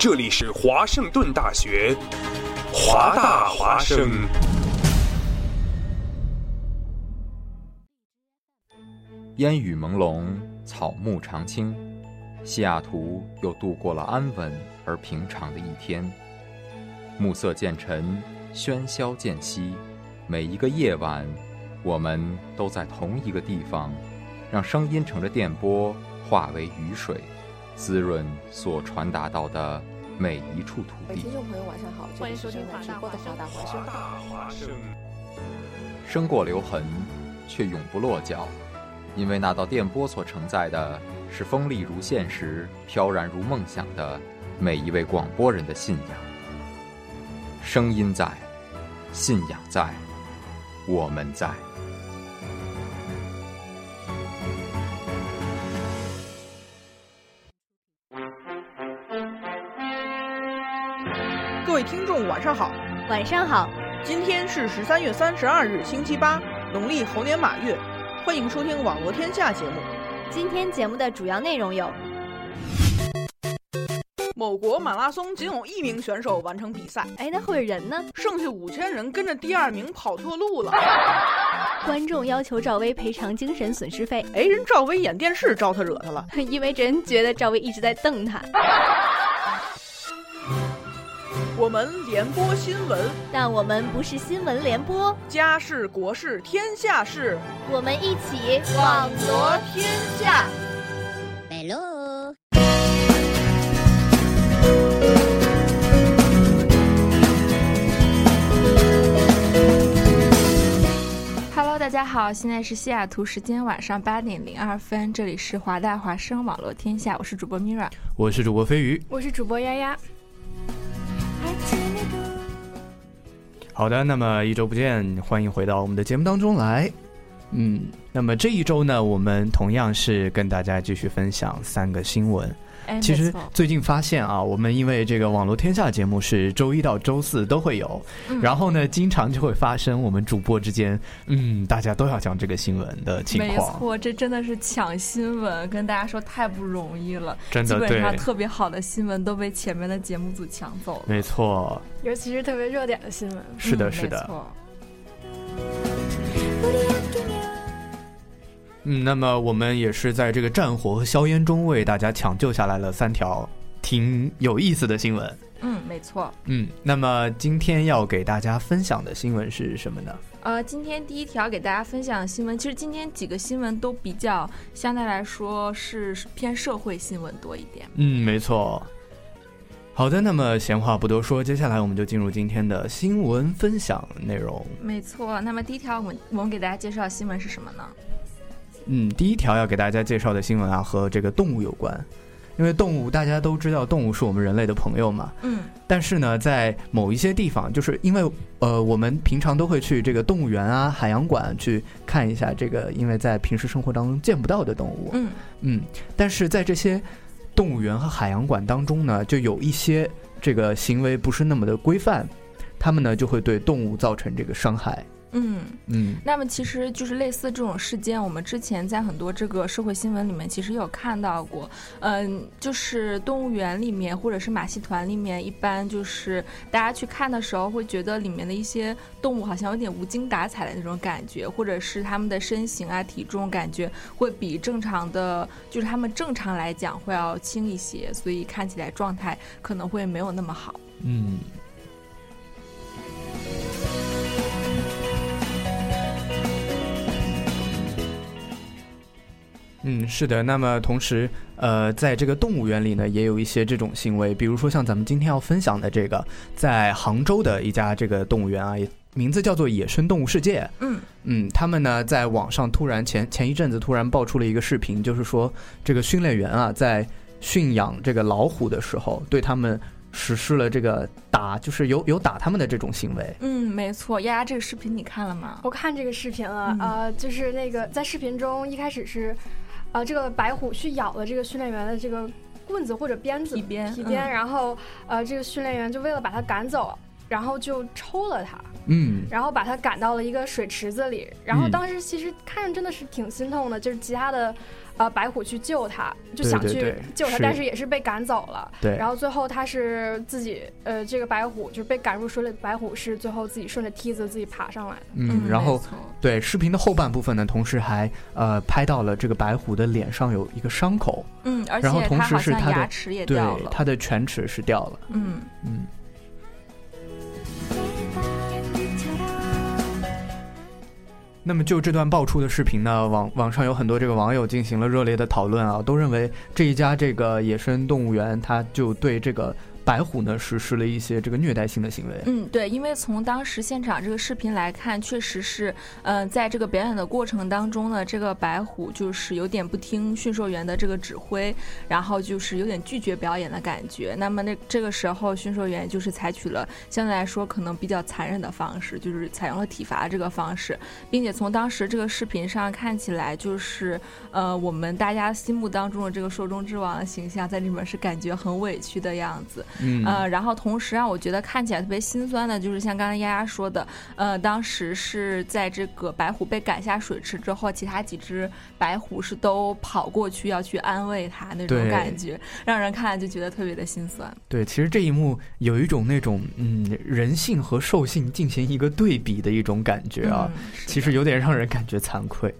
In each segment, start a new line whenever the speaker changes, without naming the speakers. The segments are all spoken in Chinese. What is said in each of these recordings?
这里是华盛顿大学，华大华生。
烟雨朦胧，草木常青，西雅图又度过了安稳而平常的一天。暮色渐沉，喧嚣渐息，每一个夜晚，我们都在同一个地方，让声音乘着电波化为雨水，滋润所传达到的每一处土地。
听众朋友，晚上好，
欢迎收听
直播的华大华生。
华生，
生过留痕，却永不落脚。因为那道电波所承载的是锋利如现实、飘然如梦想的每一位广播人的信仰。声音在，信仰在，我们在。
上好！
晚上好，
今天是十三月三十二日，星期八，农历猴年马月。欢迎收听《网络天下》节目。
今天节目的主要内容有：
某国马拉松仅有一名选手完成比赛，
哎，那会儿人呢？
剩下五千人跟着第二名跑错路了。
观众要求赵薇赔偿精神损失费，
哎，人赵薇演电视招他惹他了，
因为人觉得赵薇一直在瞪他。
我们联播新闻，
但我们不是新闻联播，
家事国事天下事，
我们一起
网罗天下。
Hello，Hello，大家好，现在是西雅图时间晚上八点零二分，这里是华大华生网络天下，我是主播 Mira。
我是主播飞鱼。
我是主播丫丫。
好的，那么一周不见，欢迎回到我们的节目当中来。嗯，那么这一周呢，我们同样是跟大家继续分享三个新闻。
哎，
其实最近发现啊，我们因为这个网络天下节目是周一到周四都会有，
嗯
然后呢，经常就会发生我们主播之间，嗯，大家都要讲这个新闻的情况没。
错，这真的是抢新闻，跟大家说太不容易了。
真的对
本上特别好的新闻都被前面的节目组抢走了。
没错，
尤其是特别热点的新闻。
是的，
嗯
是的。嗯，那么我们也是在这个战火和硝烟中为大家抢救下来了三条挺有意思的新闻。
嗯，没错。
嗯，那么今天要给大家分享的新闻是什么呢？
呃，今天第一条给大家分享的新闻，其实今天几个新闻都比较相对来说是偏社会新闻多一点。
嗯，没错。好的，那么闲话不多说，接下来我们就进入今天的新闻分享内容。
没错。那么第一条，我们我们给大家介绍的新闻是什么呢？
嗯，第一条要给大家介绍的新闻啊，和这个动物有关，因为动物大家都知道，动物是我们人类的朋友嘛。
嗯，
但是呢，在某一些地方，就是因为呃，我们平常都会去这个动物园啊、海洋馆去看一下这个，因为在平时生活当中见不到的动物。
嗯
嗯，但是在这些动物园和海洋馆当中呢，就有一些这个行为不是那么的规范，他们呢就会对动物造成这个伤害。
嗯。
嗯
那么其实就是类似这种事件，我们之前在很多这个社会新闻里面其实有看到过。嗯，就是动物园里面或者是马戏团里面，一般就是大家去看的时候会觉得里面的一些动物好像有点无精打采的那种感觉，或者是它们的身形啊、体重感觉会比正常的，就是它们正常来讲会要轻一些，所以看起来状态可能会没有那么好。
嗯。嗯，是的。那么同时，呃，在这个动物园里呢，也有一些这种行为，比如说像咱们今天要分享的这个，在杭州的一家这个动物园啊，也名字叫做野生动物世界。
嗯
嗯，他们呢在网上突然前前一阵子突然爆出了一个视频，就是说这个训练员啊在驯养这个老虎的时候，对他们实施了这个打，就是有有打他们的这种行为。
嗯，没错。丫丫，这个视频你看了吗？
我看这个视频了，
嗯
呃，就是那个在视频中一开始是，呃，这个白虎去咬了这个训练员的这个棍子或者鞭子
皮鞭
皮鞭，
嗯。
然后呃，这个训练员就为了把他赶走，然后就抽了他，
嗯。
然后把他赶到了一个水池子里，然后
嗯。
当时其实看着真的是挺心痛的，就是其他的呃白虎去救他，就想去
对对对
救他，但是也是被赶走了。
对
然后最后他是自己呃这个白虎就是被赶入水里的白虎是最后自己顺着梯子自己爬上来的。
嗯，然后对视频的后半部分呢，同时还呃拍到了这个白虎的脸上有一个伤口，
嗯，而
然后同
且它好像
时是他的
牙齿也
对
掉了，
他的犬齿是掉了，
嗯。
嗯。那么就这段爆出的视频呢，网网上有很多这个网友进行了热烈的讨论啊，都认为这一家这个野生动物园，它就对这个白虎呢实施了一些这个虐待性的行为。
嗯，对，因为从当时现场这个视频来看，确实是，呃，在这个表演的过程当中呢，这个白虎就是有点不听驯兽员的这个指挥，然后就是有点拒绝表演的感觉。那么那这个时候，驯兽员就是采取了相对来说可能比较残忍的方式，就是采用了体罚这个方式，并且从当时这个视频上看起来，就是呃，我们大家心目当中的这个兽中之王的形象在里面是感觉很委屈的样子。
嗯
呃，然后同时让我觉得看起来特别心酸的，就是像刚才丫丫说的，呃，当时是在这个白虎被赶下水池之后，其他几只白虎是都跑过去要去安慰它那种感觉，让人看了就觉得特别的心酸。
对，其实这一幕有一种那种嗯人性和兽性进行一个对比的一种感觉啊，
嗯
其实有点让人感觉惭愧。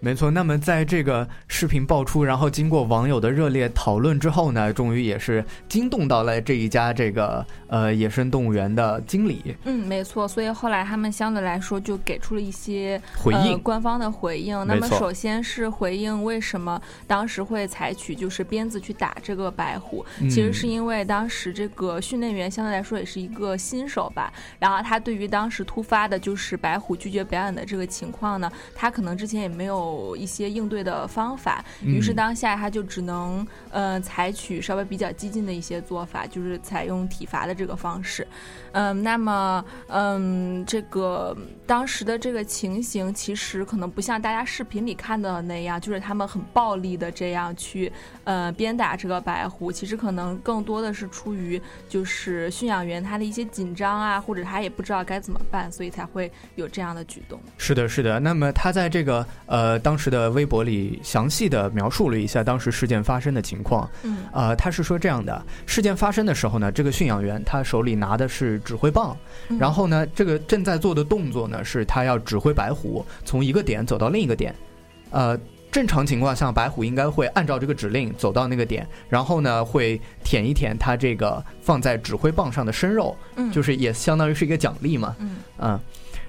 没错，那么在这个视频爆出，然后经过网友的热烈讨论之后呢，终于也是惊动到了这一家这个呃野生动物园的经理。
嗯，没错，所以后来他们相对来说就给出了一些
回应。
呃、官方的回应。那么首先是回应为什么当时会采取就是鞭子去打这个白虎，
嗯。
其实是因为当时这个训练员相对来说也是一个新手吧，然后他对于当时突发的就是白虎拒绝表演的这个情况呢，他可能之前也没有一些应对的方法，于是
嗯
当下他就只能呃采取稍微比较激进的一些做法，就是采用体罚的这个方式。嗯，那么嗯，这个当时的这个情形其实可能不像大家视频里看到的那样，就是他们很暴力的这样去呃鞭打这个白狐，其实可能更多的是出于就是驯养员他的一些紧张啊，或者他也不知道该怎么办，所以才会有这样的举动。
是的，是的。那么他在这个呃当时的微博里详细的描述了一下当时事件发生的情况。
嗯
呃，他是说这样的：事件发生的时候呢，这个驯养员他手里拿的是指挥棒，
嗯
然后呢，这个正在做的动作呢是他要指挥白虎从一个点走到另一个点。呃，正常情况下，白虎应该会按照这个指令走到那个点，然后呢会舔一舔它这个放在指挥棒上的生肉，
嗯，
就是也相当于是一个奖励嘛。
嗯
嗯，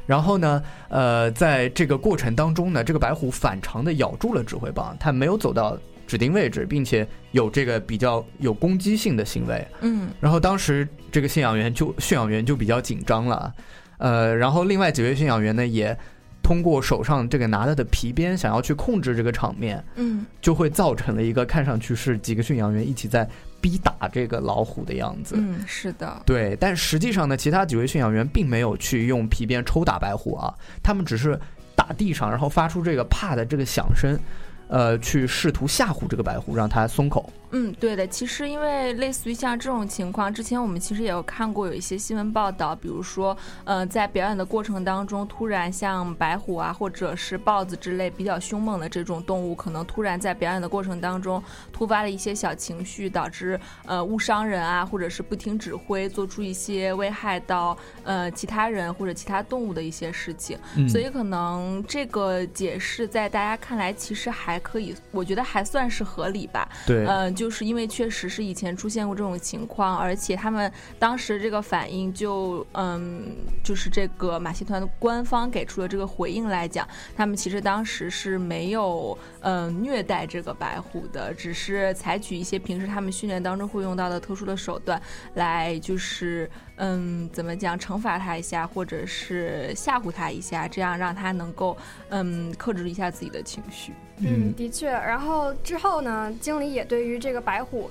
然后呢，呃，在这个过程当中呢，这个白虎反常的咬住了指挥棒，它没有走到指定位置，并且有这个比较有攻击性的行为。
嗯。
然后当时这个驯养员就驯养员就比较紧张了，呃，然后另外几位驯养员呢也通过手上这个拿着的皮鞭想要去控制这个场面，
嗯。
就会造成了一个看上去是几个驯养员一起在逼打这个老虎的样子。
嗯，是的，
对，但实际上呢，其他几位驯养员并没有去用皮鞭抽打白虎啊，他们只是打地上，然后发出这个啪的这个响声，呃，去试图吓唬这个白虎，让它松口。
嗯，对的。其实因为类似于像这种情况，之前我们其实也有看过有一些新闻报道，比如说，呃，在表演的过程当中，突然像白虎啊，或者是豹子之类比较凶猛的这种动物，可能突然在表演的过程当中突发了一些小情绪，导致呃误伤人啊，或者是不听指挥，做出一些危害到呃其他人或者其他动物的一些事情。
嗯
所以可能这个解释在大家看来其实还可以，我觉得还算是合理吧。
对，
嗯、就是因为确实是以前出现过这种情况，而且他们当时这个反应就，嗯，就是这个马戏团的官方给出的这个回应来讲，他们其实当时是没有，嗯、虐待这个白虎的，只是采取一些平时他们训练当中会用到的特殊的手段来，就是，嗯，怎么讲，惩罚他一下，或者是吓唬他一下，这样让他能够，嗯，克制一下自己的情绪。
嗯，的确。然后之后呢，经理也对于这个白虎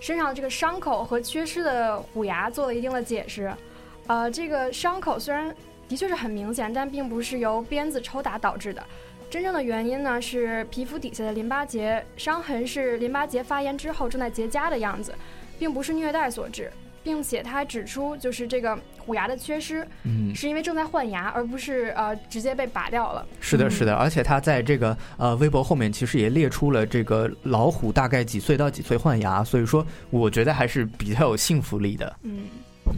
身上这个伤口和缺失的虎牙做了一定的解释。呃，这个伤口虽然的确是很明显，但并不是由鞭子抽打导致的。真正的原因呢是皮肤底下的淋巴结伤痕是淋巴结发炎之后正在结痂的样子，并不是虐待所致。并且他还指出，就是这个虎牙的缺失，
嗯，
是因为正在换牙，而不是呃直接被拔掉了。
是的，是的，而且他在这个呃微博后面其实也列出了这个老虎大概几岁到几岁换牙，所以说我觉得还是比较有信服力的。
嗯。
嗯，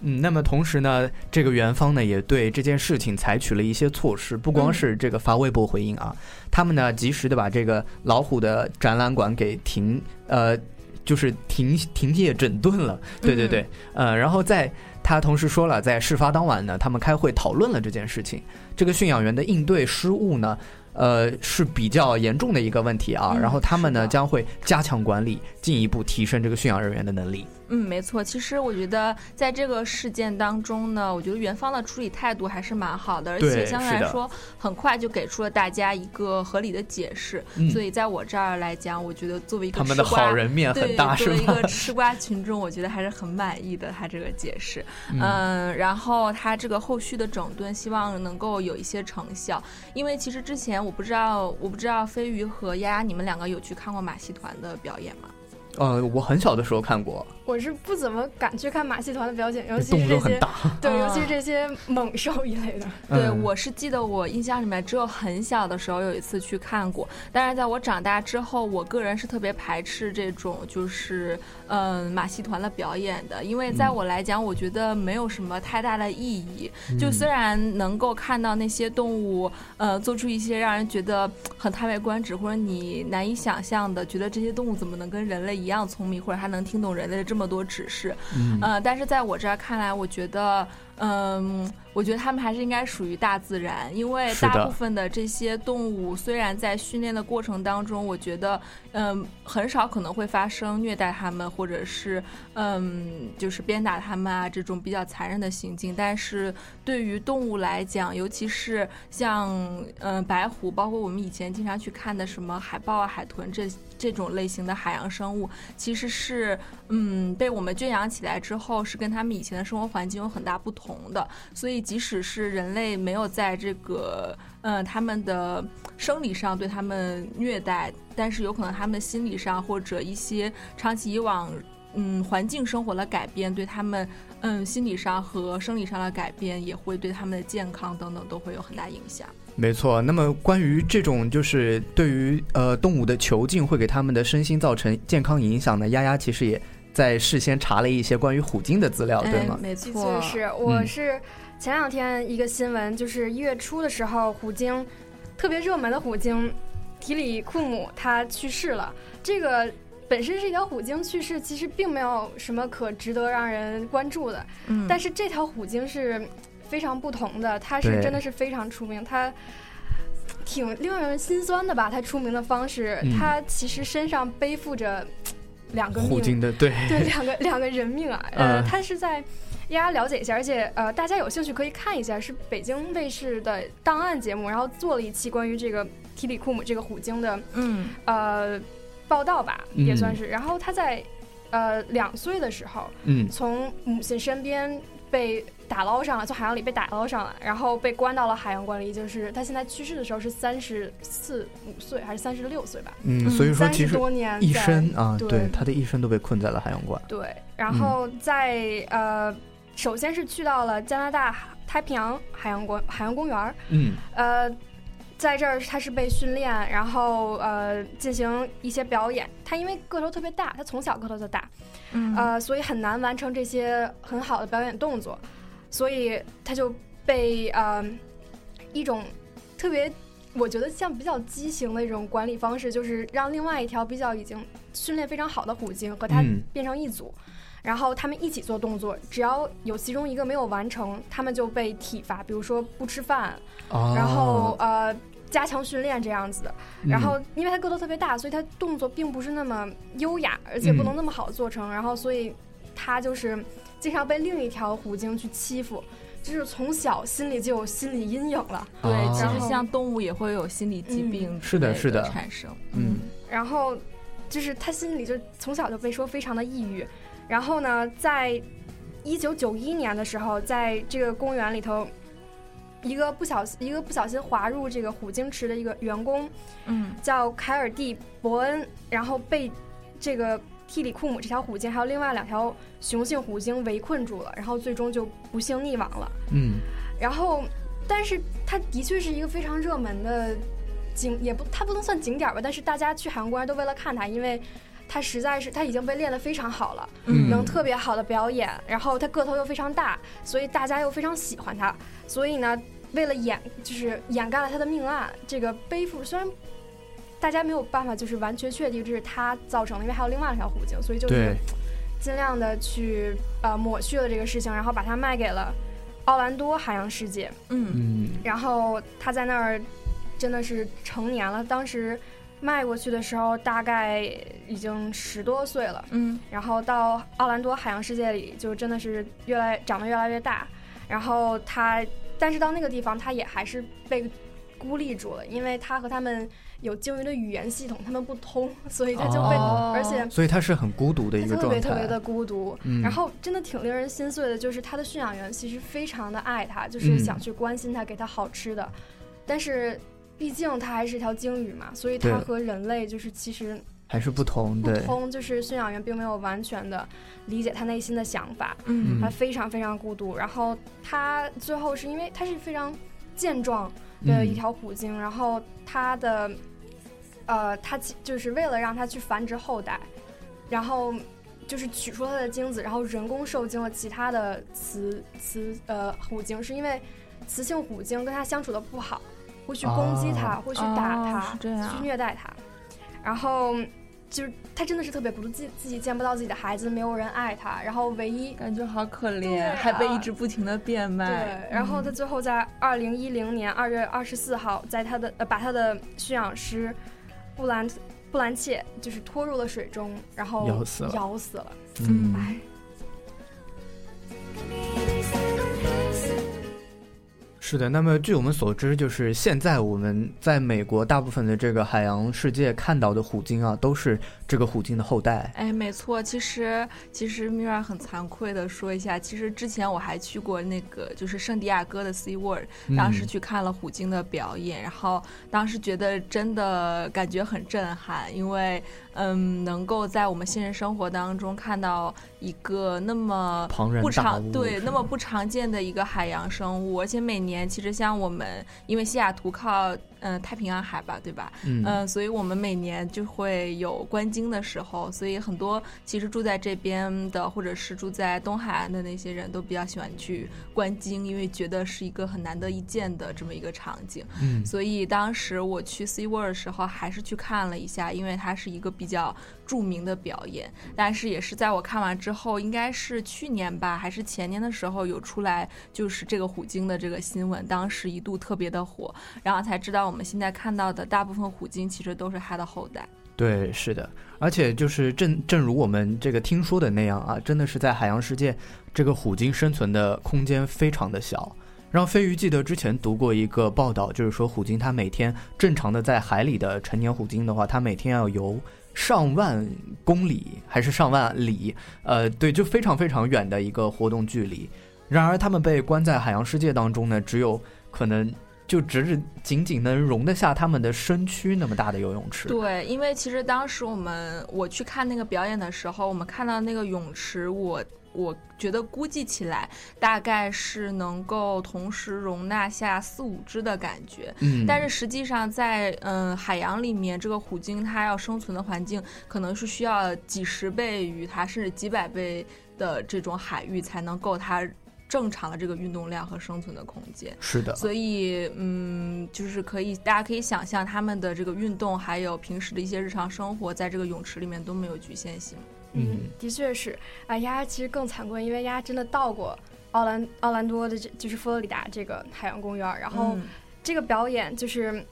那么同时呢，这个园方呢也对这件事情采取了一些措施，不光是这个发微博回应啊，他们呢及时的把这个老虎的展览馆给停，呃，就是停停业整顿了。对对对，呃，然后在他同时说了，在事发当晚呢，他们开会讨论了这件事情，这个驯养员的应对失误呢。呃，是比较严重的一个问题啊。然后他们呢将会加强管理，进一步提升这个驯养人员的能力。
嗯，没错。其实我觉得在这个事件当中呢，我觉得元芳的处理态度还是蛮好的，而且相对来说很快就给出了大家一个合理的解释。所以在我这儿来讲，我觉得作为一个
他们的好人面很大，
作为一个吃瓜群众，我觉得还是很满意的。他这个解释，嗯，然后他这个后续的整顿，希望能够有一些成效。因为其实之前我不知道，我不知道飞鱼和丫丫，你们两个有去看过马戏团的表演吗？
呃，我很小的时候看过。
我是不怎么敢去看马戏团的表演，尤其是这些，对，尤其是这些猛兽一类的。
对，我是记得我印象里面只有很小的时候有一次去看过，但是在我长大之后，我个人是特别排斥这种就是嗯马戏团的表演的，因为在我来讲，我觉得没有什么太大的意义。就虽然能够看到那些动物呃做出一些让人觉得很叹为观止或者你难以想象的，觉得这些动物怎么能跟人类一样聪明，或者还能听懂人类的这么。这么多指示，嗯，但是在我这儿看来，我觉得。嗯，我觉得他们还是应该属于大自然，因为大部分的这些动物虽然在训练的过程当中，我觉得嗯很少可能会发生虐待它们或者是嗯就是鞭打它们啊这种比较残忍的行径，但是对于动物来讲，尤其是像嗯白虎，包括我们以前经常去看的什么海豹啊、海豚这这种类型的海洋生物，其实是嗯被我们圈养起来之后，是跟他们以前的生活环境有很大不同。同的，所以即使是人类没有在这个，呃，他们的生理上对他们虐待，但是有可能他们心理上或者一些长期以往，嗯，环境生活的改变，对他们，嗯，心理上和生理上的改变，也会对他们的健康等等都会有很大影响。
没错。那么关于这种就是对于呃动物的囚禁会给他们的身心造成健康影响呢？丫丫其实也。在事先查了一些关于虎鲸的资料，对吗？
没错，
是我是前两天一个新闻，就是一月初的时候，虎鲸特别热门的虎鲸提里库姆它去世了。这个本身是一条虎鲸去世，其实并没有什么可值得让人关注的。嗯，但是这条虎鲸是非常不同的，它是真的是非常出名，它挺令人心酸的吧？它出名的方式，它其实身上背负着。两个命。
的对。
对两个两个人命啊，呃，他是在，大家了解一下，而且呃，大家有兴趣可以看一下，是北京卫视的档案节目，然后做了一期关于这个提里库姆这个虎鲸的，嗯，呃，报道吧，也算是。然后他在呃两岁的时候，嗯，从母亲身边被。打捞上来，从海洋里被打捞上来，然后被关到了海洋馆里。就是他现在去世的时候是三十四五岁还是三十六岁吧？
嗯，所以说其实
多年
一生啊，对他的一生都被困在了海洋馆。
对，然后在呃，首先是去到了加拿大太平洋海洋馆海洋公园嗯，呃，在这儿他是被训练，然后呃进行一些表演。他因为个头特别大，他从小个头就大，嗯，呃，所以很难完成这些很好的表演动作。所以他就被呃一种特别，我觉得像比较畸形的一种管理方式，就是让另外一条比较已经训练非常好的虎鲸和他变成一组，然后他们一起做动作，只要有其中一个没有完成，他们就被体罚，比如说不吃饭，然后呃加强训练这样子的。然后因为他个头特别大，所以他动作并不是那么优雅，而且不能那么好做成，然后所以他就是。经常被另一条虎鲸去欺负，就是从小心里就有心理阴影了。
对，其实像动物也会有心理疾病
是的，是的
产生。
嗯，
然后就是他心里就从小就被说非常的抑郁。然后呢，在一九九一年的时候，在这个公园里头，一个不小心一个不小心滑入这个虎鲸池的一个员工，
嗯
叫凯尔蒂·伯恩，然后被这个蒂里库姆这条虎鲸还有另外两条雄性虎鲸围困住了，然后最终就不幸溺亡了。
嗯
然后，但是它的确是一个非常热门的景，也不它不能算景点儿吧，但是大家去海洋公园都为了看它，因为它实在是他已经被练得非常好了，
嗯
能特别好的表演，然后他个头又非常大，所以大家又非常喜欢他，所以呢，为了掩就是掩盖了他的命案，这个背负虽然。大家没有办法，就是完全确定这是他造成的，因为还有另外一条虎鲸，所以就是，尽量的去呃抹去了这个事情，然后把它卖给了奥兰多海洋世界。
嗯
嗯
然后他在那儿真的是成年了，当时卖过去的时候大概已经十多岁了，
嗯。
然后到奥兰多海洋世界里就真的是越来长得越来越大，然后他但是到那个地方他也还是被孤立住了，因为他和他们有鲸鱼的语言系统，他们不通，所以他就被、
哦。
而且。
所以它是很孤独的一个状态。
特别特别的孤独，
嗯。
然后真的挺令人心碎的，就是他的驯养员其实非常的爱他，就是
嗯
想去关心他，给他好吃的，但是毕竟它还是一条鲸鱼嘛，所以它和人类就是其实
还是不同，对，
不通，就是驯养员并没有完全的理解他内心的想法，
嗯
他非常非常孤独。然后他最后是因为他是非常健壮的一
嗯
条虎鲸，然后他的呃，他其就是为了让它去繁殖后代，然后就是取出它的精子，然后人工受精了其他的雌雌呃虎鲸，是因为雌性虎鲸跟它相处的不好，会去攻击他，
哦
会去打
哦
它，
是这样
去虐待他，然后。就是他真的是特别孤独，自己自己见不到自己的孩子，没有人爱他，然后唯一
感觉好可怜，
啊
还被一直不停的变卖。
对，然后他最后在二零一零年二月二十四号，在他的呃把他的驯养师布兰布兰切就是拖入了水中，然后
咬死了
咬死了。
嗯，
哎，
是的。那么据我们所知，就是现在我们在美国大部分的这个海洋世界看到的虎鲸啊，都是这个虎鲸的后代。
哎，没错，其实其实米尔很惭愧的说一下，其实之前我还去过那个就是圣地亚哥的 Sea World，当时
嗯
去看了虎鲸的表演，然后当时觉得真的感觉很震撼，因为嗯，能够在我们现实生活当中看到一个那么不
庞然大
常对那么不常见的一个海洋生物，而且每年其实像我们，因为西雅图靠嗯、太平洋海吧，对吧？
嗯
嗯，所以我们每年就会有观鲸的时候，所以很多其实住在这边的，或者是住在东海岸的那些人都比较喜欢去观鲸，因为觉得是一个很难得一见的这么一个场景。
嗯
所以当时我去 Sea World 的时候，还是去看了一下，因为它是一个比较著名的表演。但是也是在我看完之后，应该是去年吧，还是前年的时候有出来，就是这个虎鲸的这个新闻，当时一度特别的火，然后才知道我们现在看到的大部分虎鲸其实都是它的后代。
对，是的，而且就是正正如我们这个听说的那样啊，真的是在海洋世界，这个虎鲸生存的空间非常的小。让飞鱼记得之前读过一个报道，就是说虎鲸它每天正常的在海里的成年虎鲸的话，它每天要游上万公里还是上万里，呃，对，就非常非常远的一个活动距离。然而，他们被关在海洋世界当中呢，只有可能就只是仅仅能容得下他们的身躯那么大的游泳池。
对，因为其实当时我们我去看那个表演的时候，我们看到那个泳池，我我觉得估计起来大概是能够同时容纳下四五只的感觉。
嗯，
但是实际上在，嗯海洋里面，这个虎鲸它要生存的环境可能是需要几十倍于它，甚至几百倍的这种海域才能够它正常的这个运动量和生存的空间。
是的，
所以，嗯，就是可以，大家可以想象他们的这个运动，还有平时的一些日常生活，在这个泳池里面都没有局限性。
嗯
嗯，的确是。啊，丫其实更惭愧，因为丫真的到过奥兰奥兰多的这就是佛罗里达这个海洋公园儿，然后
嗯
这个表演就是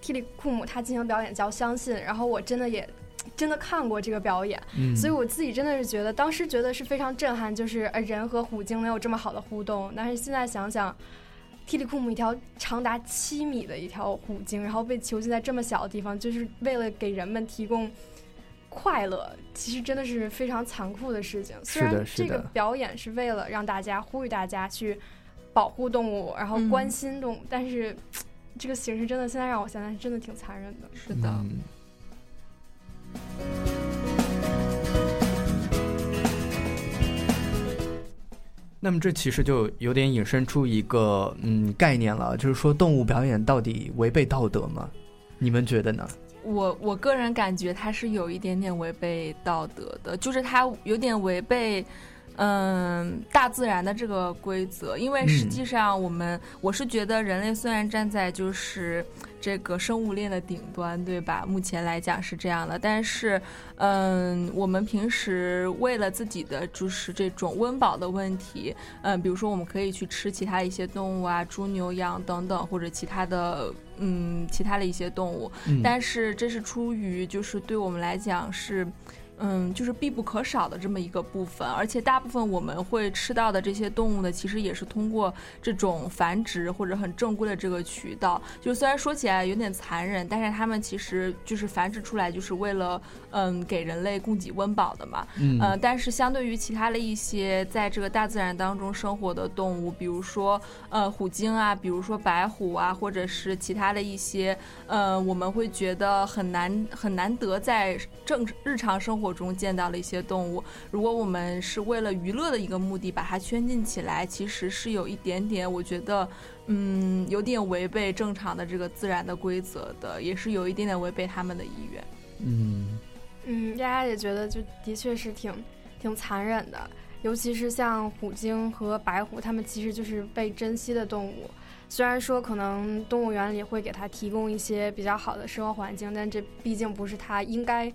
蒂里库姆他进行表演叫《相信》，然后我真的也真的看过这个表演，
嗯，
所以我自己真的是觉得当时觉得是非常震撼，就是呃人和虎鲸能有这么好的互动，但是现在想想。蒂里库姆一条长达七米的一条虎鲸，然后被囚禁在这么小的地方，就是为了给人们提供快乐，其实真的是非常残酷的事情。虽然这个表演是为了让大家呼吁大家去保护动物，然后
嗯
关心动物，但是这个形式真的现在让我想想，真的挺残忍的。
是的，
嗯那么这其实就有点引申出一个嗯概念了，就是说动物表演到底违背道德吗？你们觉得呢？
我我个人感觉他是有一点点违背道德的，就是他有点违背。嗯，大自然的这个规则，因为实际上我们、我是觉得人类虽然站在就是这个生物链的顶端，对吧？目前来讲是这样的，但是，嗯，我们平时为了自己的就是这种温饱的问题，嗯，比如说我们可以去吃其他一些动物啊，猪牛羊等等，或者其他的，嗯，其他的一些动物，
嗯
但是这是出于就是对我们来讲是。嗯，就是必不可少的这么一个部分，而且大部分我们会吃到的这些动物呢，其实也是通过这种繁殖或者很正规的这个渠道。就虽然说起来有点残忍，但是它们其实就是繁殖出来就是为了嗯给人类供给温饱的嘛。
嗯
呃，但是相对于其他的一些在这个大自然当中生活的动物，比如说呃虎鲸啊，比如说白虎啊，或者是其他的一些呃，我们会觉得很难很难得在正日常生活活中见到了一些动物。如果我们是为了娱乐的一个目的把它圈禁起来，其实是有一点点，我觉得嗯有点违背正常的这个自然的规则的，也是有一点点违背他们的意愿。
嗯
嗯，丫丫也觉得就的确是挺挺残忍的，尤其是像虎鲸和白虎，它们其实就是被珍惜的动物。虽然说可能动物园里会给它提供一些比较好的生活环境，但这毕竟不是它应该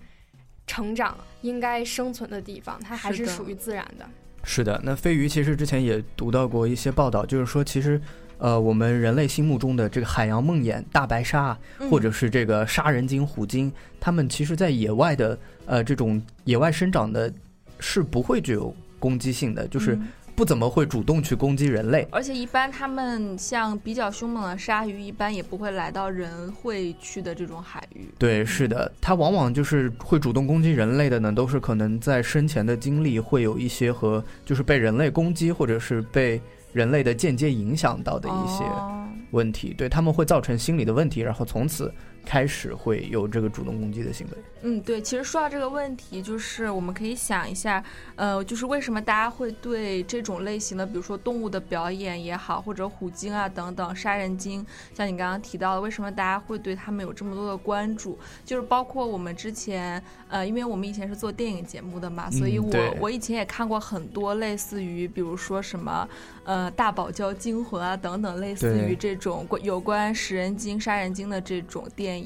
成长、应该生存的地方，它还
是
属于自然的。
是的，那飞鱼其实之前也读到过一些报道，就是说其实。呃，我们人类心目中的这个海洋梦魇、大白鲨，
嗯
或者是这个杀人鲸、虎鲸，它们其实在野外的呃这种野外生长的，是不会具有攻击性的，就是
嗯
不怎么会主动去攻击人类。
而且一般他们像比较凶猛的鲨鱼，一般也不会来到人会去的这种海域。
对，是的，它往往就是会主动攻击人类的呢，都是可能在生前的经历会有一些和就是被人类攻击，或者是被人类的间接影响到的一些
哦
问题，对他们会造成心理的问题，然后从此开始会有这个主动攻击的行为。
嗯，对，其实说到这个问题，就是我们可以想一下，呃，就是为什么大家会对这种类型的，比如说动物的表演也好，或者虎鲸啊等等，杀人鲸，像你刚刚提到的，为什么大家会对他们有这么多的关注？就是包括我们之前，呃，因为我们以前是做电影节目的嘛，所以我、
嗯
我以前也看过很多类似于，比如说什么，呃，大堡礁惊魂啊等等，类似于这种关有关食人鲸、杀人鲸的这种电影。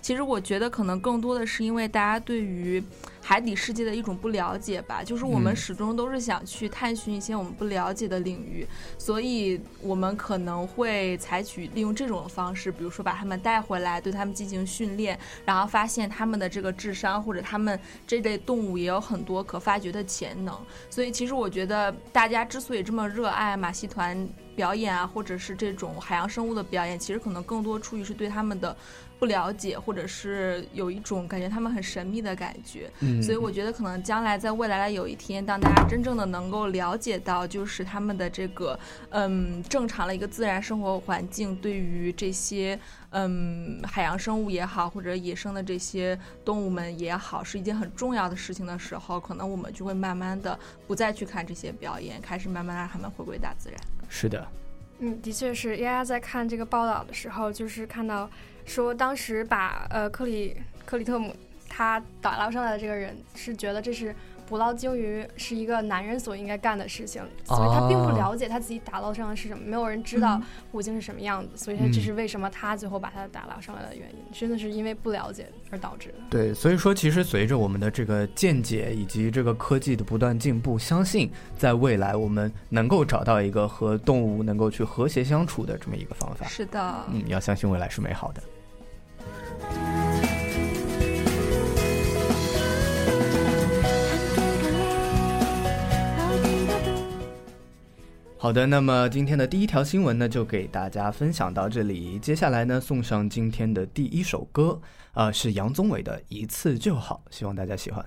其实我觉得可能更多的是因为大家对于海底世界的一种不了解吧，就是我们
嗯
始终都是想去探寻一些我们不了解的领域，所以我们可能会采取利用这种方式，比如说把他们带回来，对他们进行训练，然后发现他们的这个智商或者他们这类动物也有很多可发掘的潜能。所以其实我觉得大家之所以这么热爱马戏团表演啊，或者是这种海洋生物的表演，其实可能更多出于是对他们的不了解，或者是有一种感觉他们很神秘的感觉。
嗯
所以我觉得可能将来在未来的有一天，当大家真正的能够了解到，就是他们的这个嗯正常的一个自然生活环境，对于这些嗯海洋生物也好，或者野生的这些动物们也好，是一件很重要的事情的时候，可能我们就会慢慢的不再去看这些表演，开始慢慢让他们回归大自然。
是的，
嗯，的确是。丫丫在看这个报道的时候，就是看到说，当时把呃克里克里特姆他打捞上来的这个人是觉得这是捕捞鲸鱼是一个男人所应该干的事情，所以他并不
哦
了解他自己打捞上来是什么，没有人知道
嗯
虎鲸是什么样子，所以他这是为什么他最后把它打捞上来的原因，真的是因为不了解而导致的。
对，所以说其实随着我们的这个见解以及这个科技的不断进步，相信在未来我们能够找到一个和动物能够去和谐相处的这么一个方法。
是的，
嗯，要相信未来是美好的。好的，那么今天的第一条新闻呢，就给大家分享到这里。接下来呢，送上今天的第一首歌，啊、是杨宗纬的《一次就好》，希望大家喜欢。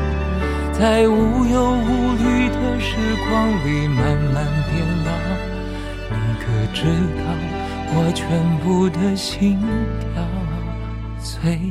在无忧无虑的时光里慢慢变老。你可知道我全部的心跳随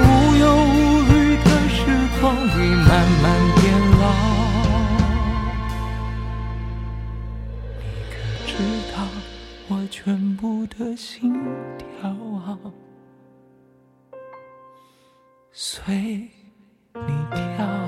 你慢慢变老，你可知道我全部的心跳啊，随你跳。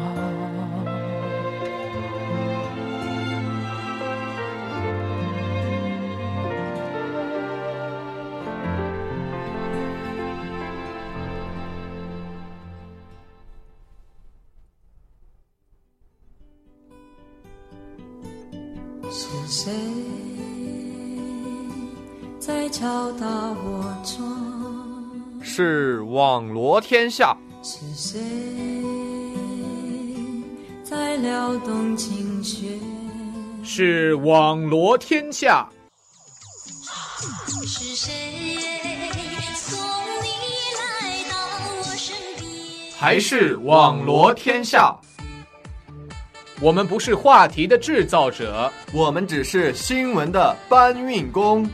敲打我窗，
是网罗天下。
是谁在撩动琴弦？
是网罗天下。
是谁送你来到我身边？
还是网罗天下。我们不是话题的制造者，
我们只是新闻的搬运工。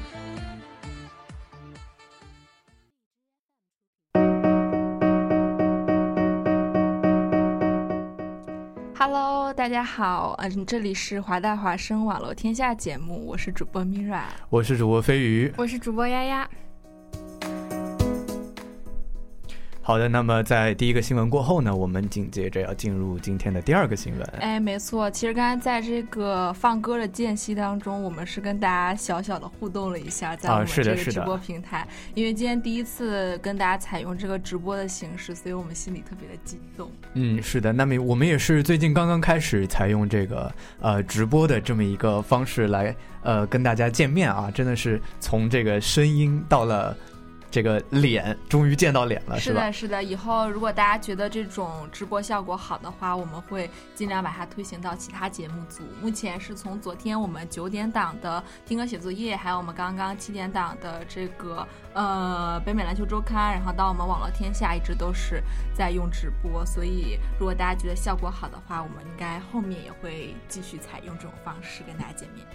家好，嗯，这里是华大华生网络天下节目，我是主播 Mira，
我是主播飞鱼，
我是主播丫丫。
好的，那么在第一个新闻过后呢，我们紧接着要进入今天的第二个新闻。
哎，没错，其实刚才在这个放歌的间隙当中，我们是跟大家小小的互动了一下，在我们这个直播平台，因为今天第一次跟大家采用这个直播的形式，所以我们心里特别的激动。
嗯，是的，那么我们也是最近刚刚开始采用这个呃直播的这么一个方式来呃跟大家见面啊，真的是从这个声音到了这个脸，终于见到脸了，吧？
是的，是的。以后如果大家觉得这种直播效果好的话，我们会尽量把它推行到其他节目组。目前是从昨天我们九点档的听歌写作业，还有我们刚刚七点档的这个呃北美篮球周刊，然后到我们网络天下，一直都是在用直播。所以如果大家觉得效果好的话，我们应该后面也会继续采用这种方式跟大家见面。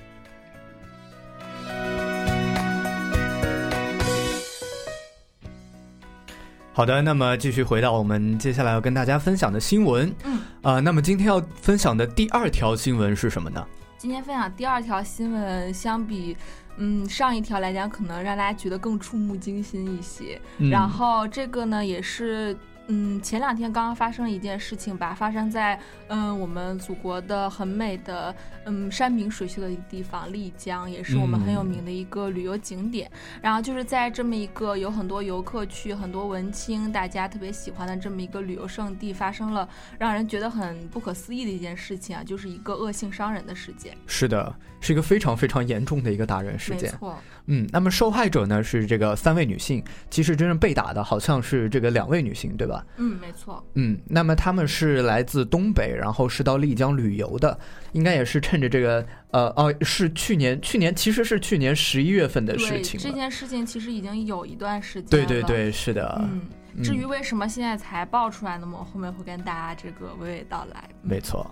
好的，那么继续回到我们接下来要跟大家分享的新闻。
嗯，
呃，那么今天要分享的第二条新闻是什么呢？
今天分享第二条新闻，相比嗯上一条来讲，可能让大家觉得更触目惊心一些。
嗯
然后这个呢，也是嗯前两天刚刚发生了一件事情吧，发生在嗯我们祖国的很美的嗯山明水秀的一个地方丽江，也是我们很有名的一个旅游景点。然后就是在这么一个有很多游客去、很多文青大家特别喜欢的这么一个旅游胜地，发生了让人觉得很不可思议的一件事情啊，就是一个恶性伤人的事件。
是的，是一个非常非常严重的一个打人事件。
没错。
嗯，那么受害者呢是这个三位女性，其实真正被打的好像是这个两位女性，对吧？
嗯，没错。
嗯，那么他们是来自东北，然后是到丽江旅游的，应该也是趁着这个呃哦，是去年去年其实是去年十一月份的事情
这件事情其实已经有一段时间
对
了。
对对，是的。
嗯，至于为什么现在才爆出来呢？我后面会跟大家这个娓娓道来。
没错。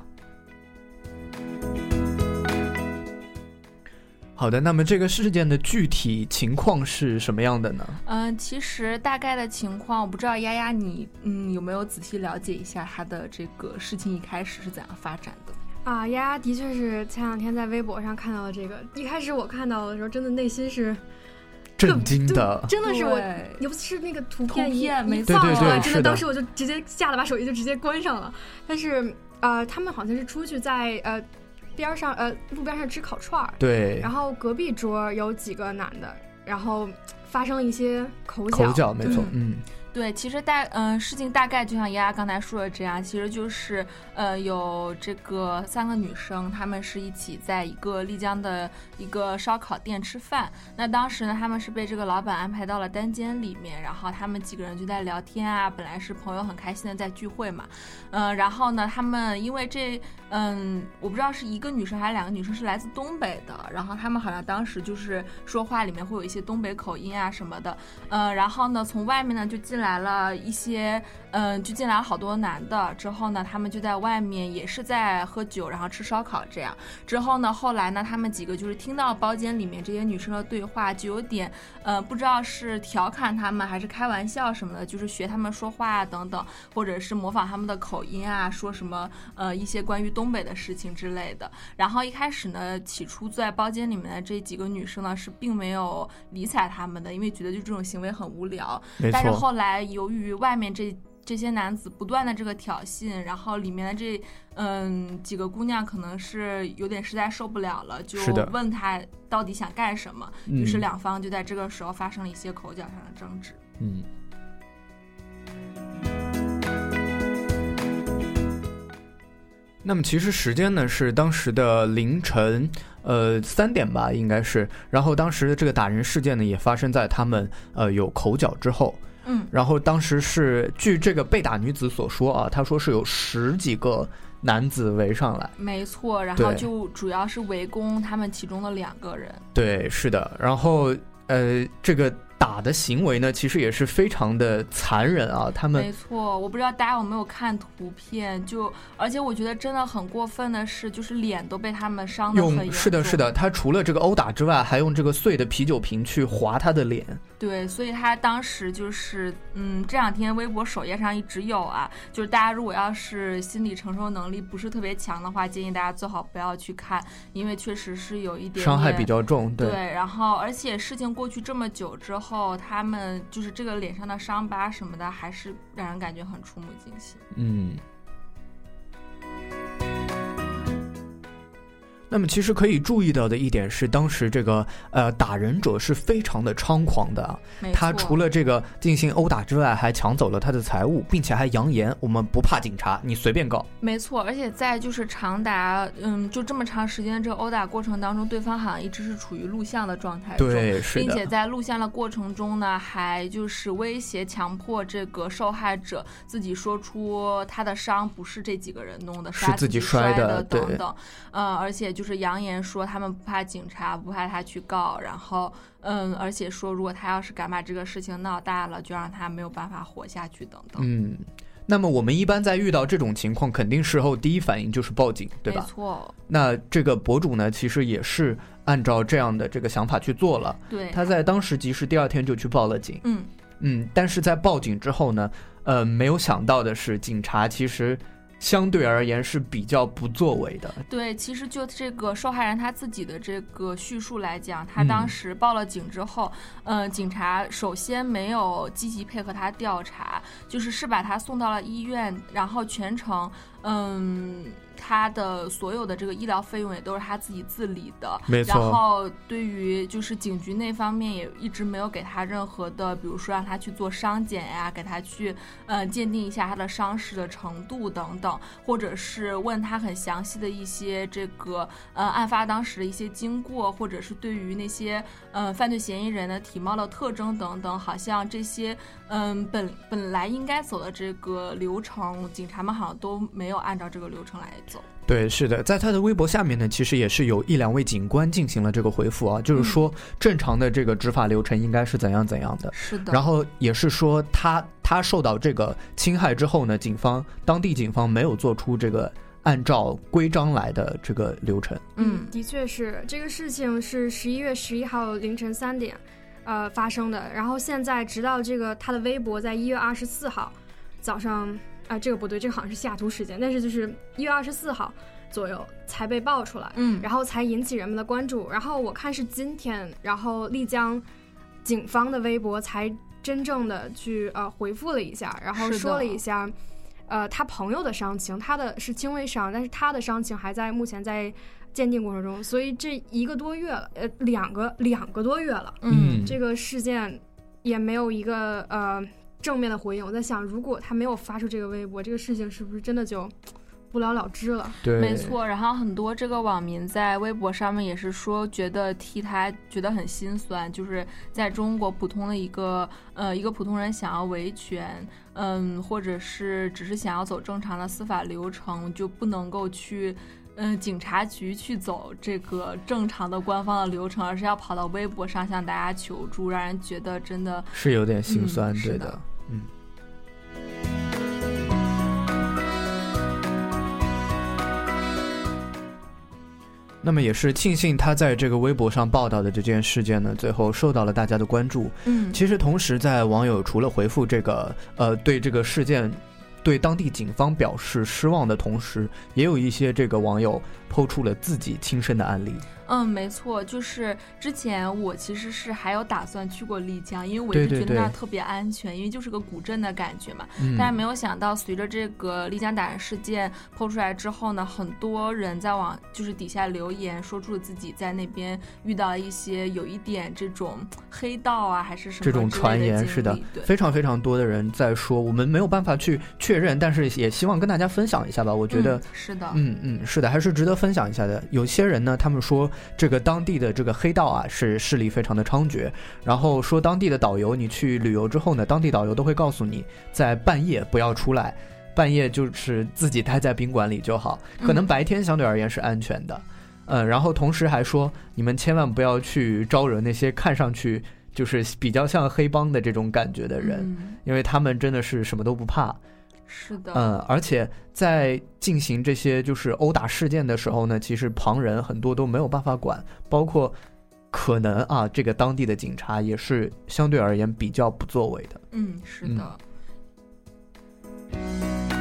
好的，那么这个事件的具体情况是什么样的呢？
嗯、其实大概的情况，我不知道丫丫你嗯有没有仔细了解一下他的这个事情一开始是怎样发展的？
啊，丫丫的确是前两天在微博上看到了这个。一开始我看到的时候，真的内心是
震惊的，
真的是我
对，
尤其是那个图片一
图片没
放出来，真
的
当时我就直接吓得把手机就直接关上了。但是呃，他们好像是出去在呃边上呃路边上吃烤串儿，
对。
然后隔壁桌有几个男的，然后发生了一些口角，
口角，没错，嗯
对，其实大嗯、事情大概就像丫丫刚才说的这样，其实就是呃有这个三个女生，她们是一起在一个丽江的一个烧烤店吃饭。那当时呢，她们是被这个老板安排到了单间里面，然后她们几个人就在聊天啊，本来是朋友，很开心的在聚会嘛。嗯、然后呢，她们因为这嗯，我不知道是一个女生还是两个女生是来自东北的，然后她们好像当时就是说话里面会有一些东北口音啊什么的。呃，然后呢，从外面呢就进来了一些，嗯、就进来了好多男的。之后呢，他们就在外面也是在喝酒，然后吃烧烤这样。之后呢，后来呢，他们几个就是听到包间里面这些女生的对话，就有点，呃，不知道是调侃他们还是开玩笑什么的，就是学他们说话啊等等，或者是模仿他们的口音啊，说什么呃一些关于东北的事情之类的。然后一开始呢，起初在包间里面的这几个女生呢是并没有理睬他们的，因为觉得就这种行为很无聊。
没
但是，后来由于外面这这些男子不断的这个挑衅，然后里面的这嗯几个姑娘可能是有点实在受不了了，就问他到底想干什么，
嗯
于是两方就在这个时候发生了一些口角上的争执。
嗯。那么其实时间呢是当时的凌晨，呃三点吧，应该是。然后当时的这个打人事件呢，也发生在他们呃有口角之后。
嗯，
然后当时是据这个被打女子所说啊，她说是有十几个男子围上来。
没错，然后就主要是围攻他们其中的两个人。
对，是的。然后呃，这个打的行为呢，其实也是非常的残忍啊。他们
没错，我不知道大家有没有看图片，就而且我觉得真的很过分的是，就是脸都被他们伤的很严重。
是的，是的，他除了这个殴打之外，还用这个碎的啤酒瓶去划他的脸。
对，所以他当时就是，嗯，这两天微博首页上一直有啊，就是大家如果要是心理承受能力不是特别强的话，建议大家最好不要去看，因为确实是有一点
伤害比较重，
对
对
然后而且事情过去这么久之后。后，他们就是这个脸上的伤疤什么的，还是让人感觉很触目惊心。
嗯。那么其实可以注意到的一点是，当时这个呃打人者是非常的猖狂的，
没
他除了这个进行殴打之外，还抢走了他的财物，并且还扬言我们不怕警察，你随便告。
没错，而且在就是长达嗯就这么长时间这个殴打过程当中，对方好像一直是处于录像的状态中，
对是的。
并且在录像的过程中呢，还就是威胁强迫这个受害者自己说出他的伤不是这几个人弄的，他
是自己
摔
的
等等，呃，而且就是扬言说他们不怕警察，不怕他去告，然后嗯，而且说如果他要是敢把这个事情闹大了，就让他没有办法活下去等等。
嗯，那么我们一般在遇到这种情况，肯定事后第一反应就是报警，对吧
没？错，
那这个博主呢，其实也是按照这样的这个想法去做了。
对
他在当时及时第二天就去报了警。
嗯
嗯，但是在报警之后呢，呃，没有想到的是，警察其实相对而言是比较不作为的。
对，其实就这个受害人他自己的这个叙述来讲，他
嗯
当时报了警之后，呃，警察首先没有积极配合他调查，就是是把他送到了医院，然后全程，嗯。他的所有的这个医疗费用也都是他自己自理的，
没错
然后对于就是警局那方面也一直没有给他任何的，比如说让他去做伤检呀，给他去呃鉴定一下他的伤势的程度等等，或者是问他很详细的一些这个呃案发当时的一些经过，或者是对于那些呃犯罪嫌疑人的体貌的特征等等，好像这些嗯本本来应该走的这个流程，警察们好像都没有按照这个流程来走。
对，是的，在他的微博下面呢，其实也是有一两位警官进行了这个回复啊，就是说正常的这个执法流程应该是怎样怎样的。
是的
然后也是说他他受到这个侵害之后呢，警方当地警方没有做出这个按照规章来的这个流程。
嗯，
的确是这个事情是十一月十一号凌晨三点，呃发生的。然后现在直到这个他的微博在一月二十四号早上啊、这个不对，这个好像是西雅图时间，但是就是一月二十四号左右才被爆出来，
嗯
然后才引起人们的关注。然后我看是今天，然后丽江警方的微博才真正的去呃回复了一下，然后说了一下。呃，他朋友的伤情，他的是轻微伤，但是他的伤情还在目前在鉴定过程中，所以这一个多月了，呃，两个两个多月了，
嗯
这个事件也没有一个呃正面的回应。我在想，如果他没有发出这个微博，这个事情是不是真的就不了了之了？
对
没错。然后很多这个网民在微博上面也是说，觉得替他觉得很心酸，就是在中国普通的一个呃一个普通人想要维权，嗯，或者是只是想要走正常的司法流程，就不能够去。嗯，警察局去走这个正常的官方的流程，而是要跑到微博上向大家求助，让人觉得真的
是有点心酸，
嗯是的
对的，嗯。那么也是庆幸他在这个微博上报道的这件事件呢，最后受到了大家的关注。
嗯
其实同时在网友除了回复这个呃对这个事件对当地警方表示失望的同时，也有一些这个网友抛出了自己亲身的案例。
嗯，没错，就是之前我其实是还有打算去过丽江，因为我一直觉得那儿特别安全，因为就是个古镇的感觉嘛。
嗯
但是没有想到，随着这个丽江打人事件抛出来之后呢，很多人在网就是底下留言，说出了自己在那边遇到一些有一点这种黑道啊，还是什么
这种传言是的，非常非常多的人在说，我们没有办法去确认，但是也希望跟大家分享一下吧。我觉得，
嗯是的
嗯嗯，是的，还是值得分享一下的。有些人呢，他们说这个当地的这个黑道啊是势力非常的猖獗，然后说当地的导游，你去旅游之后呢，当地导游都会告诉你，在半夜不要出来，半夜就是自己待在宾馆里就好，可能
嗯
白天相对而言是安全的。嗯，然后同时还说，你们千万不要去招惹那些看上去就是比较像黑帮的这种感觉的人，
嗯
因为他们真的是什么都不怕。
是的，
嗯，而且在进行这些就是殴打事件的时候呢，其实旁人很多都没有办法管，包括可能啊，这个当地的警察也是相对而言比较不作为的。
嗯，是
嗯
的。
是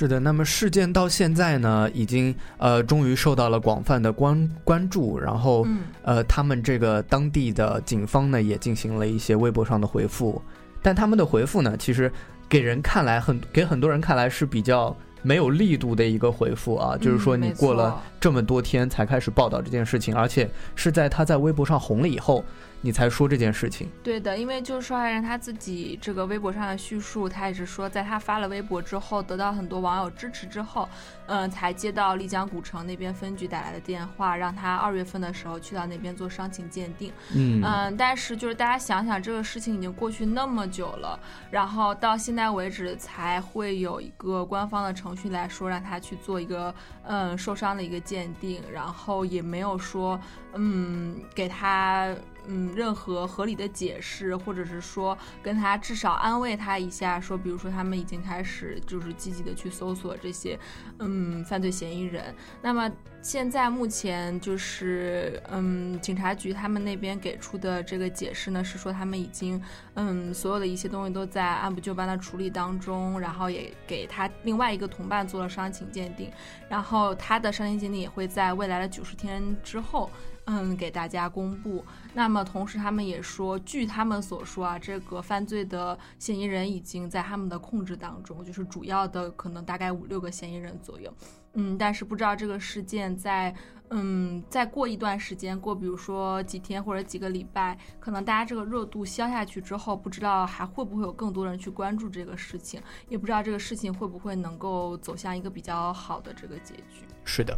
是的，那么事件到现在呢，已经呃终于受到了广泛的关关注，然后、
嗯
呃他们这个当地的警方呢也进行了一些微博上的回复，但他们的回复呢，其实给人看来很给很多人看来是比较没有力度的一个回复啊，就是说你过了这么多天才开始报道这件事情，而且是在他在微博上红了以后，你才说这件事情。
对的，因为就是受害人他自己这个微博上的叙述，他也是说，在他发了微博之后，得到很多网友支持之后，嗯、才接到丽江古城那边分局打来的电话，让他二月份的时候去到那边做伤情鉴定。
嗯
嗯，但是就是大家想想，这个事情已经过去那么久了，然后到现在为止才会有一个官方的程序来说让他去做一个嗯受伤的一个鉴定，然后也没有说嗯给他嗯任何合理的解释，或者是说跟他至少安慰他一下，说比如说他们已经开始就是积极的去搜索这些嗯犯罪嫌疑人，那么现在目前就是，嗯，警察局他们那边给出的这个解释呢，是说他们已经，嗯，所有的一些东西都在按部就班的处理当中，然后也给他另外一个同伴做了伤情鉴定，然后他的伤情鉴定也会在未来的九十天之后。嗯，给大家公布。那么同时，他们也说，据他们所说啊，这个犯罪的嫌疑人已经在他们的控制当中，就是主要的可能大概五六个嫌疑人左右。嗯，但是不知道这个事件在嗯再过一段时间，过比如说几天或者几个礼拜，可能大家这个热度消下去之后，不知道还会不会有更多人去关注这个事情，也不知道这个事情会不会能够走向一个比较好的这个结局。
是的。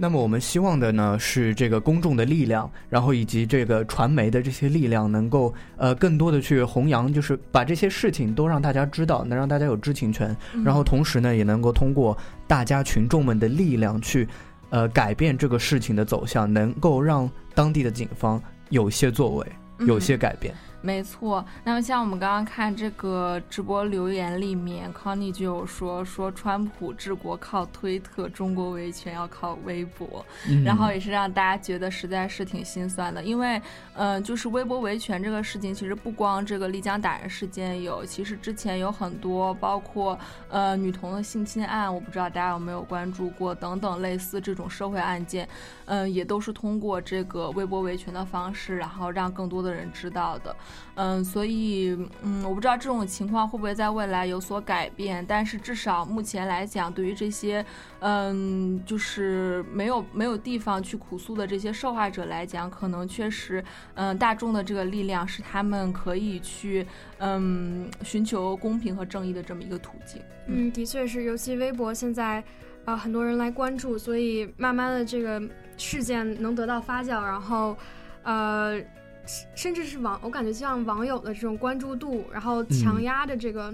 那么我们希望的呢是这个公众的力量，然后以及这个传媒的这些力量，能够呃更多的去弘扬，就是把这些事情都让大家知道，能让大家有知情权，
嗯
然后同时呢也能够通过大家群众们的力量去呃改变这个事情的走向，能够让当地的警方有些作为，有些改变。
没错，那么像我们刚刚看这个直播留言里面，Connie 就有说说川普治国靠推特，中国维权要靠微博，
嗯
然后也是让大家觉得实在是挺心酸的，因为，嗯、就是微博维权这个事情，其实不光这个丽江打人事件有，其实之前有很多，包括呃女童的性侵案，我不知道大家有没有关注过，等等类似这种社会案件，嗯、也都是通过这个微博维权的方式，然后让更多的人知道的。嗯，所以嗯，我不知道这种情况会不会在未来有所改变，但是至少目前来讲，对于这些嗯，就是没有没有地方去苦诉的这些受害者来讲，可能确实嗯，大众的这个力量是他们可以去嗯寻求公平和正义的这么一个途径。
嗯，的确是，尤其微博现在，呃，很多人来关注，所以慢慢的这个事件能得到发酵，然后，呃，甚甚至是网，我感觉像网友的这种关注度，然后强
嗯
压着这个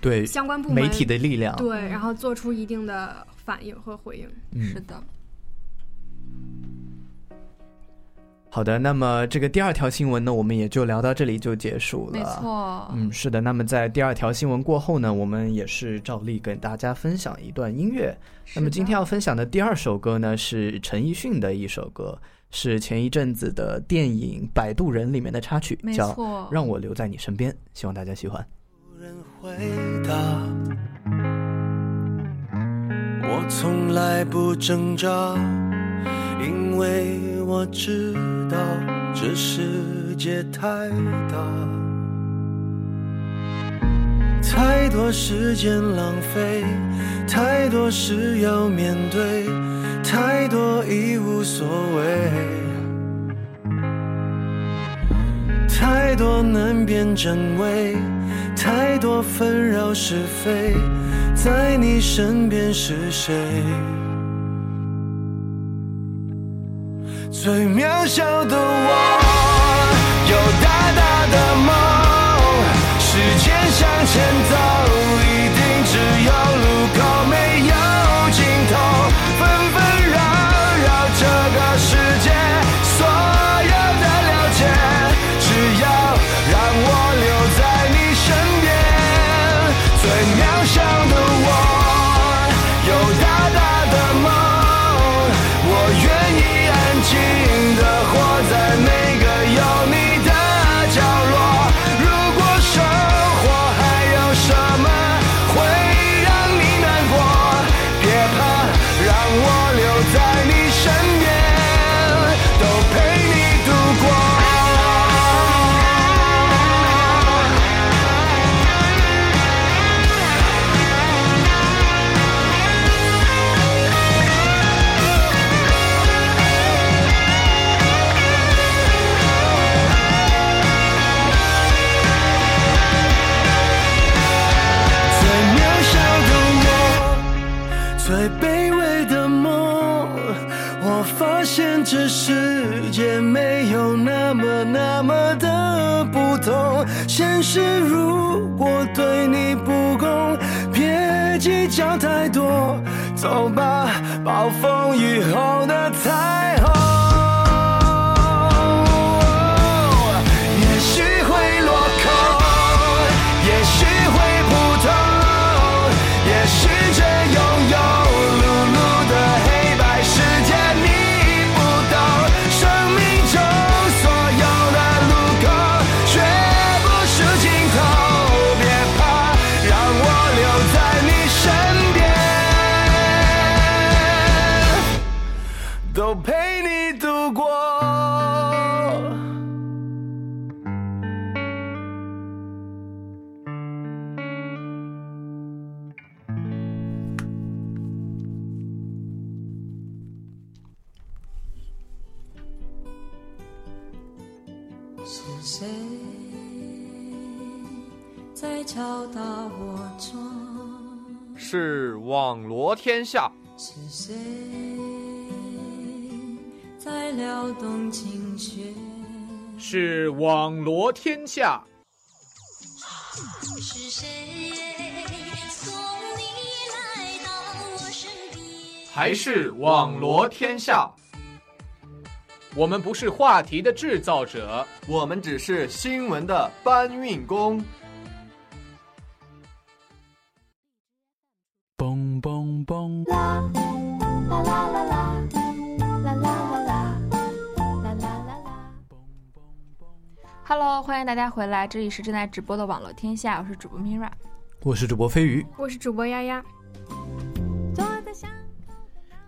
对
相关部门
媒体的力量
对，然后做出一定的反应和回应。
嗯
是的。
好的，那么这个第二条新闻呢，我们也就聊到这里就结束了。
没错
嗯，是的。那么在第二条新闻过后呢，我们也是照例跟大家分享一段音乐。那么今天要分享的第二首歌呢，是陈奕迅的一首歌，是前一阵子的电影《摆渡人》里面的插曲，叫《让我留在你身边》，希望大家喜欢。
回答。我从来不挣扎，因为我知道这世界太大，太多时间浪费，太多事要面对，太多已无所谓。太多难辨真伪，太多纷扰是非，在你身边是谁？最渺小的我，有大大的梦，时间向前走，一是如果对你不公，别计较太多。走吧，暴风雨后
网罗天下，
是谁在撩动琴弦？
是网罗天下，
是谁送你来到我身边？
还是网罗天下？我们不是话题的制造者，
我们只是新闻的搬运工。
嘣嘣嘣！
啦啦啦啦啦啦啦啦啦啦啦啦。
Hello，欢迎大家回来，这里是正在直播的网络天下，我是主播 Mira。
我是主播飞鱼。
我是主播丫丫。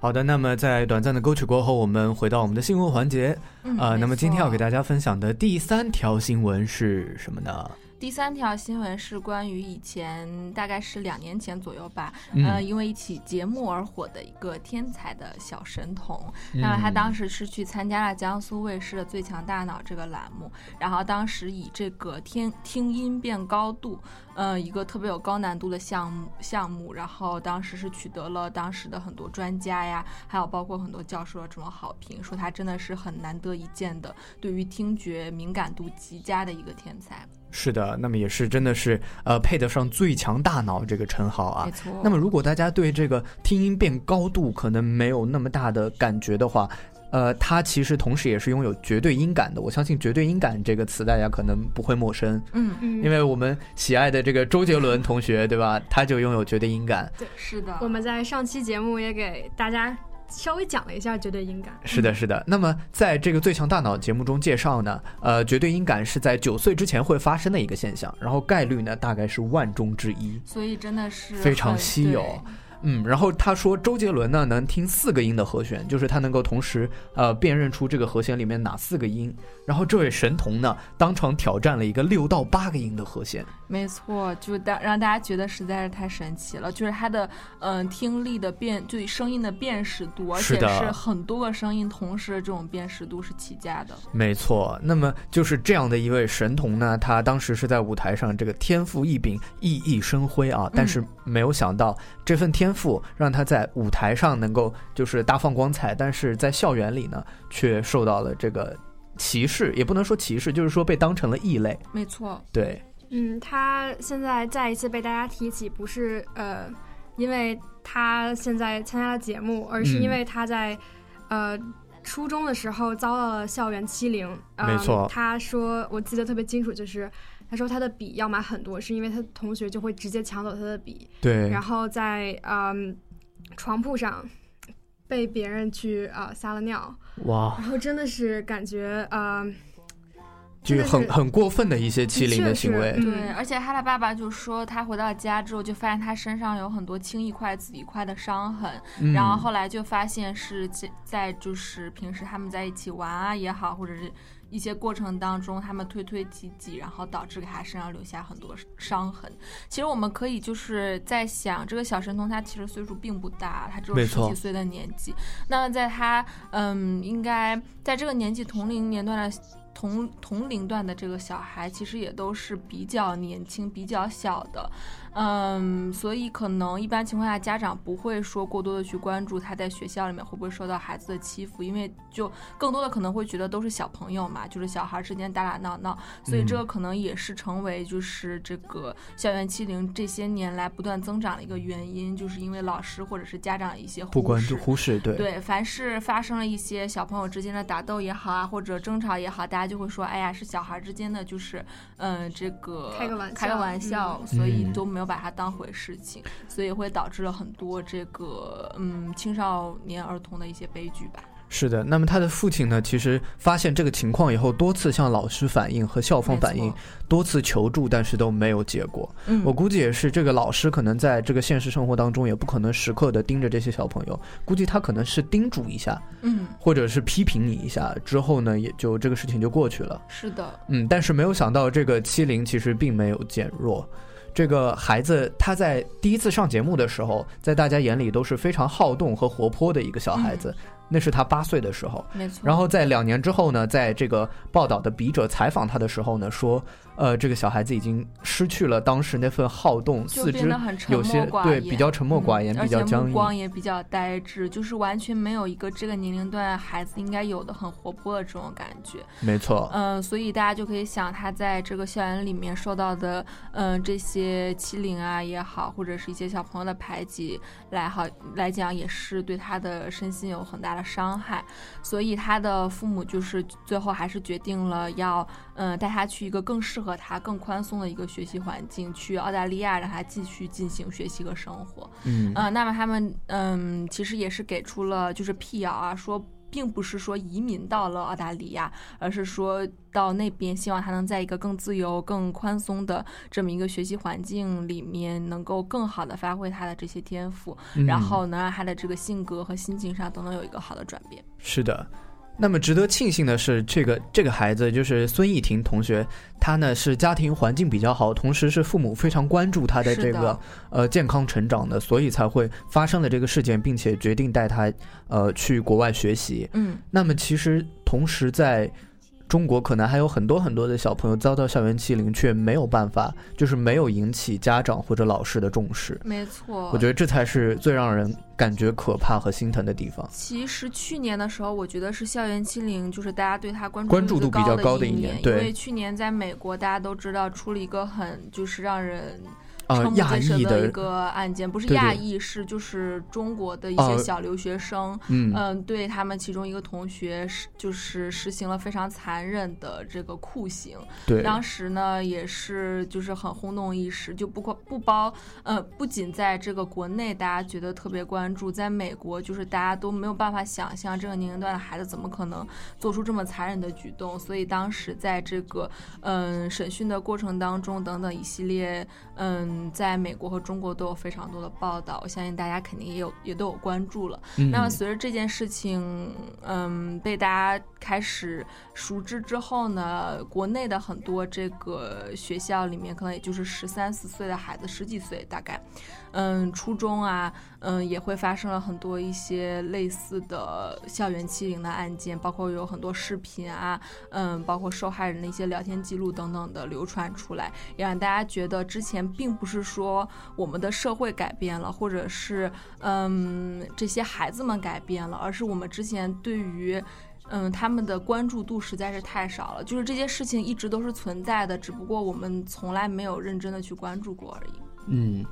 好的，那么在短暂的歌曲过后，我们回到我们的新闻环节。
嗯
呃，那么今天要给大家分享的第三条新闻是什么呢？
第三条新闻是关于以前大概是两年前左右吧，
嗯
呃，因为一起节目而火的一个天才的小神童。
嗯
那么他当时是去参加了江苏卫视的《最强大脑》这个栏目，然后当时以这个听听音变高度，呃，一个特别有高难度的项目项目，然后当时是取得了当时的很多专家呀，还有包括很多教授的这种好评，说他真的是很难得一见的，对于听觉敏感度极佳的一个天才。
是的，那么也是真的是呃配得上最强大脑这个称号啊。
没错
那么如果大家对这个听音变高度可能没有那么大的感觉的话，呃，它其实同时也是拥有绝对音感的。我相信“绝对音感”这个词大家可能不会陌生，
嗯
嗯
因为我们喜爱的这个周杰伦同学，对吧？他就拥有绝对音感。
对，
是的。
我们在上期节目也给大家稍微讲了一下绝对音感。
是的，是的。那么在这个《最强大脑》节目中介绍呢，呃，绝对音感是在九岁之前会发生的一个现象，然后概率呢大概是万中之一。
所以真的是
非常稀有
对。
嗯，然后他说周杰伦呢能听四个音的和弦，就是他能够同时呃辨认出这个和弦里面哪四个音。然后这位神童呢当场挑战了一个六到八个音的和弦。
没错，就大让大家觉得实在是太神奇了，就是他的嗯、呃听力的辨，就声音的辨识度，而且
是
很多个声音同时的这种辨识度是起家的。
没错，那么就是这样的一位神童呢，他当时是在舞台上这个天赋异禀、熠熠生辉啊，但是没有想到这份天赋让他在舞台上能够就是大放光彩，但是在校园里呢，却受到了这个歧视，也不能说歧视，就是说被当成了异类。
没错，
对，
嗯，他现在再一次被大家提起，不是呃，因为他现在参加了节目，而是因
嗯
为他在、呃初中的时候遭到了校园欺凌。呃
没错
他说我记得特别清楚，就是他说他的笔要买很多，是因为他同学就会直接抢走他的笔，
对
然后在嗯床铺上被别人去啊、呃撒了尿，
哇
然，后真的是感觉呃。
就
是
很很过分的一些欺凌的行为。
对，而且他的爸爸就说，他回到家之后就发现他身上有很多青一块紫一块的伤痕，
嗯
然后后来就发现是在在就是平时他们在一起玩啊也好，或者是一些过程当中他们推推挤挤，然后导致给他身上留下很多伤痕。其实我们可以就是在想，这个小神童他其实岁数并不大，他只有十几岁的年纪。那么在他嗯，应该在这个年纪同龄年段的。同同龄段的这个小孩，其实也都是比较年轻、比较小的。嗯，所以可能一般情况下家长不会说过多的去关注他在学校里面会不会受到孩子的欺负，因为就更多的可能会觉得都是小朋友嘛，就是小孩之间打打闹闹，所以这个可能也是成为就是这个校园欺凌这些年来不断增长的一个原因，就是因为老师或者是家长一些
不关注
视
忽视，对。
对，凡是发生了一些小朋友之间的打斗也好啊，或者争吵也好，大家就会说，哎呀，是小孩之间的，就是，嗯、这个
开个玩笑
开个
笑
玩笑，
嗯
所以
嗯。
都没有把它当回事情，所以会导致了很多这个嗯青少年儿童的一些悲剧吧。
是的，那么他的父亲呢，其实发现这个情况以后，多次向老师反映和校方反映，多次求助，但是都没有结果。
嗯
我估计也是这个老师可能在这个现实生活当中，也不可能时刻的盯着这些小朋友，估计他可能是叮嘱一下，
嗯，
或者是批评你一下，之后呢，也就这个事情就过去了。
是的，
嗯，但是没有想到这个欺凌其实并没有减弱。这个孩子他在第一次上节目的时候，在大家眼里都是非常好动和活泼的一个小孩子，那是他八岁的时候。
没错。
然后在两年之后呢，在这个报道的笔者采访他的时候呢，说，呃，这个小孩子已经失去了当时那份好动，
就
四肢有些对比较沉默寡言，
嗯
比较僵
而且目光。也比较呆滞，就是完全没有一个这个年龄段孩子应该有的很活泼的这种感觉。
没错，
嗯，所以大家就可以想，他在这个校园里面受到的，嗯，这些欺凌啊也好，或者是一些小朋友的排挤来好来讲，也是对他的身心有很大的伤害。所以他的父母就是最后还是决定了要，嗯，带他去一个更适合他、更宽松的一个学习环境，去澳大利亚让他继续进行学习和生活。
嗯
呃，那么他们嗯，其实也是给出了就是辟谣啊，说并不是说移民到了澳大利亚，而是说到那边希望他能在一个更自由、更宽松的这么一个学习环境里面，能够更好的发挥他的这些天赋，然
嗯
后能让他的这个性格和心情上都能有一个好的转变。
是的。那么值得庆幸的是，这个这个孩子就是孙艺婷同学，他呢是家庭环境比较好，同时是父母非常关注他的这个呃健康成长的，所以才会发生了这个事件，并且决定带他呃去国外学习。
嗯，
那么其实同时在中国，可能还有很多很多的小朋友遭到校园欺凌，却没有办法，就是没有引起家长或者老师的重视。
没错，
我觉得这才是最让人感觉可怕和心疼的地方。
其实去年的时候，我觉得是校园欺凌，就是大家对他关注
关注度比较高
的
的一年对
年因为去年在美国，大家都知道出了一个很就是让人。
呃
瞠目结舌
亚裔的
一个案件，不是亚裔，是就是中国的一
哦
些小留学生，
嗯。
对他们其中一个同学是就是实行了非常残忍的这个酷刑，
对。
当时呢也是就是很轰动一时，就不括不包呃不仅在这个国内大家觉得特别关注，在美国就是大家都没有办法想象这个年龄段的孩子怎么可能做出这么残忍的举动，所以当时在这个嗯审讯的过程当中等等一系列嗯在美国和中国都有非常多的报道，我相信大家肯定也有也都有关注了。
嗯
那么随着这件事情嗯被大家开始熟知之后呢，国内的很多这个学校里面可能也就是十三四岁的孩子，十几岁大概，嗯，初中啊，嗯，也会发生了很多一些类似的校园欺凌的案件，包括有很多视频啊，嗯，包括受害人的一些聊天记录等等的流传出来，也让大家觉得之前并不是说我们的社会改变了，或者是嗯这些孩子们改变了，而是我们之前对于。嗯，他们的关注度实在是太少了，就是这些事情一直都是存在的，只不过我们从来没有认真的去关注过而已。
嗯，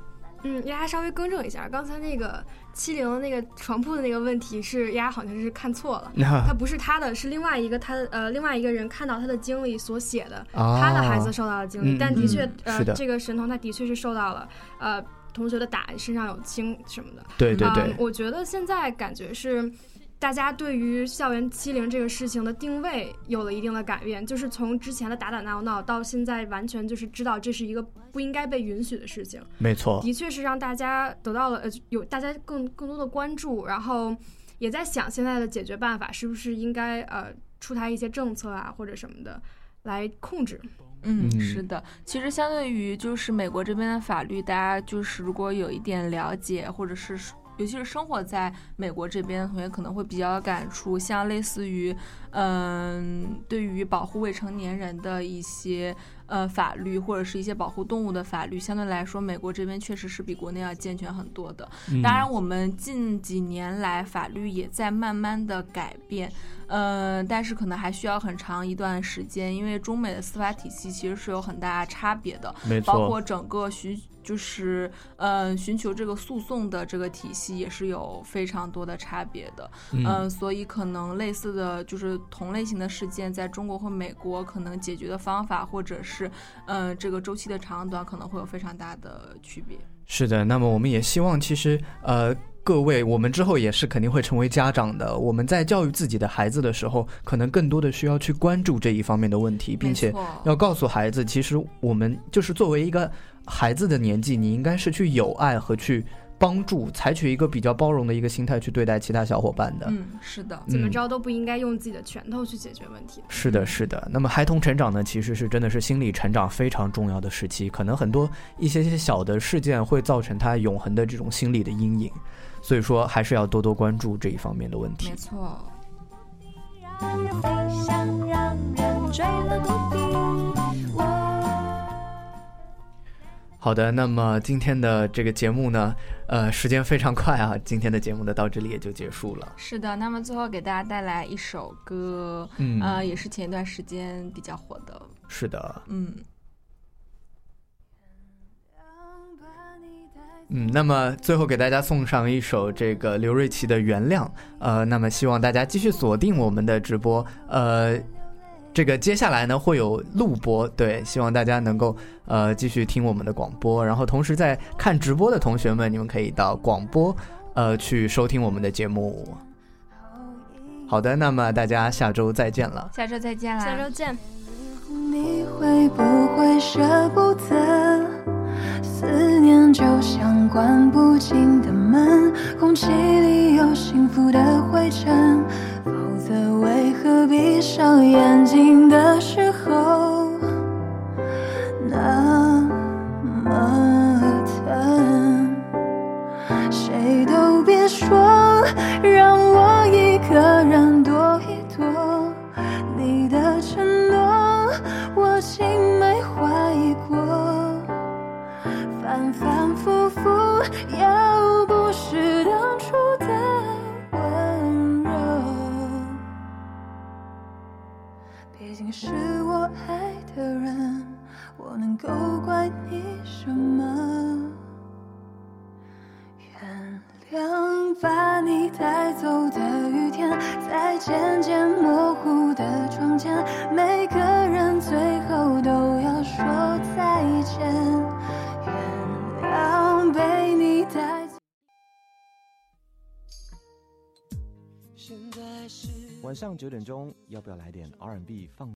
嗯，丫丫稍微更正一下，刚才那个欺凌的那个床铺的那个问题是丫丫好像是看错了，
啊
他不是他的，是另外一个他的呃另外一个人看到他的经历所写的，
啊
他的孩子受到了经历，
嗯
但的确、
嗯
呃
的
这个神童他的确是受到了呃同学的打，身上有青什么的。
对对对
嗯我觉得现在感觉是。大家对于校园欺凌这个事情的定位有了一定的改变，就是从之前的打打闹闹到现在完全就是知道这是一个不应该被允许的事情。
没错
的确是让大家得到了呃有大家更更多的关注，然后也在想现在的解决办法是不是应该呃出台一些政策啊或者什么的来控制。
嗯，
嗯
是的。其实相对于就是美国这边的法律，大家就是如果有一点了解，或者是尤其是生活在美国这边的同学可能会比较有感触，像类似于，嗯，对于保护未成年人的一些呃法律，或者是一些保护动物的法律，相对来说，美国这边确实是比国内要健全很多的。
嗯
当然，我们近几年来法律也在慢慢的改变，呃，但是可能还需要很长一段时间，因为中美的司法体系其实是有很大差别的，包括整个寻就是呃寻求这个诉讼的这个体系也是有非常多的差别的，
嗯
呃所以可能类似的就是同类型的事件，在中国和美国可能解决的方法或者是呃这个周期的长短可能会有非常大的区别。
是的，那么我们也希望，其实呃，各位，我们之后也是肯定会成为家长的。我们在教育自己的孩子的时候，可能更多的需要去关注这一方面的问题，并且要告诉孩子，其实我们就是作为一个孩子的年纪，你应该是去友爱和去帮助，采取一个比较包容的一个心态去对待其他小伙伴的。
嗯，是的，
怎么
嗯
着都不应该用自己的拳头去解决问题。
是的，是的。那么孩童成长呢，其实是真的是心理成长非常重要的时期，可能很多一些些小的事件会造成他永恒的这种心理的阴影，所以说还是要多多关注这一方面的问题
没。错。
让人飞翔，让人追了不停。
好的，那么今天的这个节目呢，呃，时间非常快啊，今天的节目呢到这里也就结束了。
是的，那么最后给大家带来一首歌，
嗯。
呃，也是前一段时间比较火的，
是的，
嗯，
嗯，那么最后给大家送上一首这个刘瑞琦的《原谅》，呃，那么希望大家继续锁定我们的直播，呃，这个接下来呢会有录播，对，希望大家能够呃继续听我们的广播，然后同时在看直播的同学们，你们可以到广播呃去收听我们的节目。好的，那么大家下周再见了。
下周再见啦，
下周见。
你会不会舍不得？思念就像关不紧的门，空气里有幸福的灰尘，否则为何闭上眼睛的时候那么疼？谁都别说，让我一个人躲一躲。你的承诺，我竟没怀疑过。反反复复，要毕竟是我爱的人，我能够怪你什么？原谅把你带走的雨天，在渐渐模糊的窗前，每个人最后都要说再见。原谅被你带走。
晚上九点钟，要不要来点 R&B 放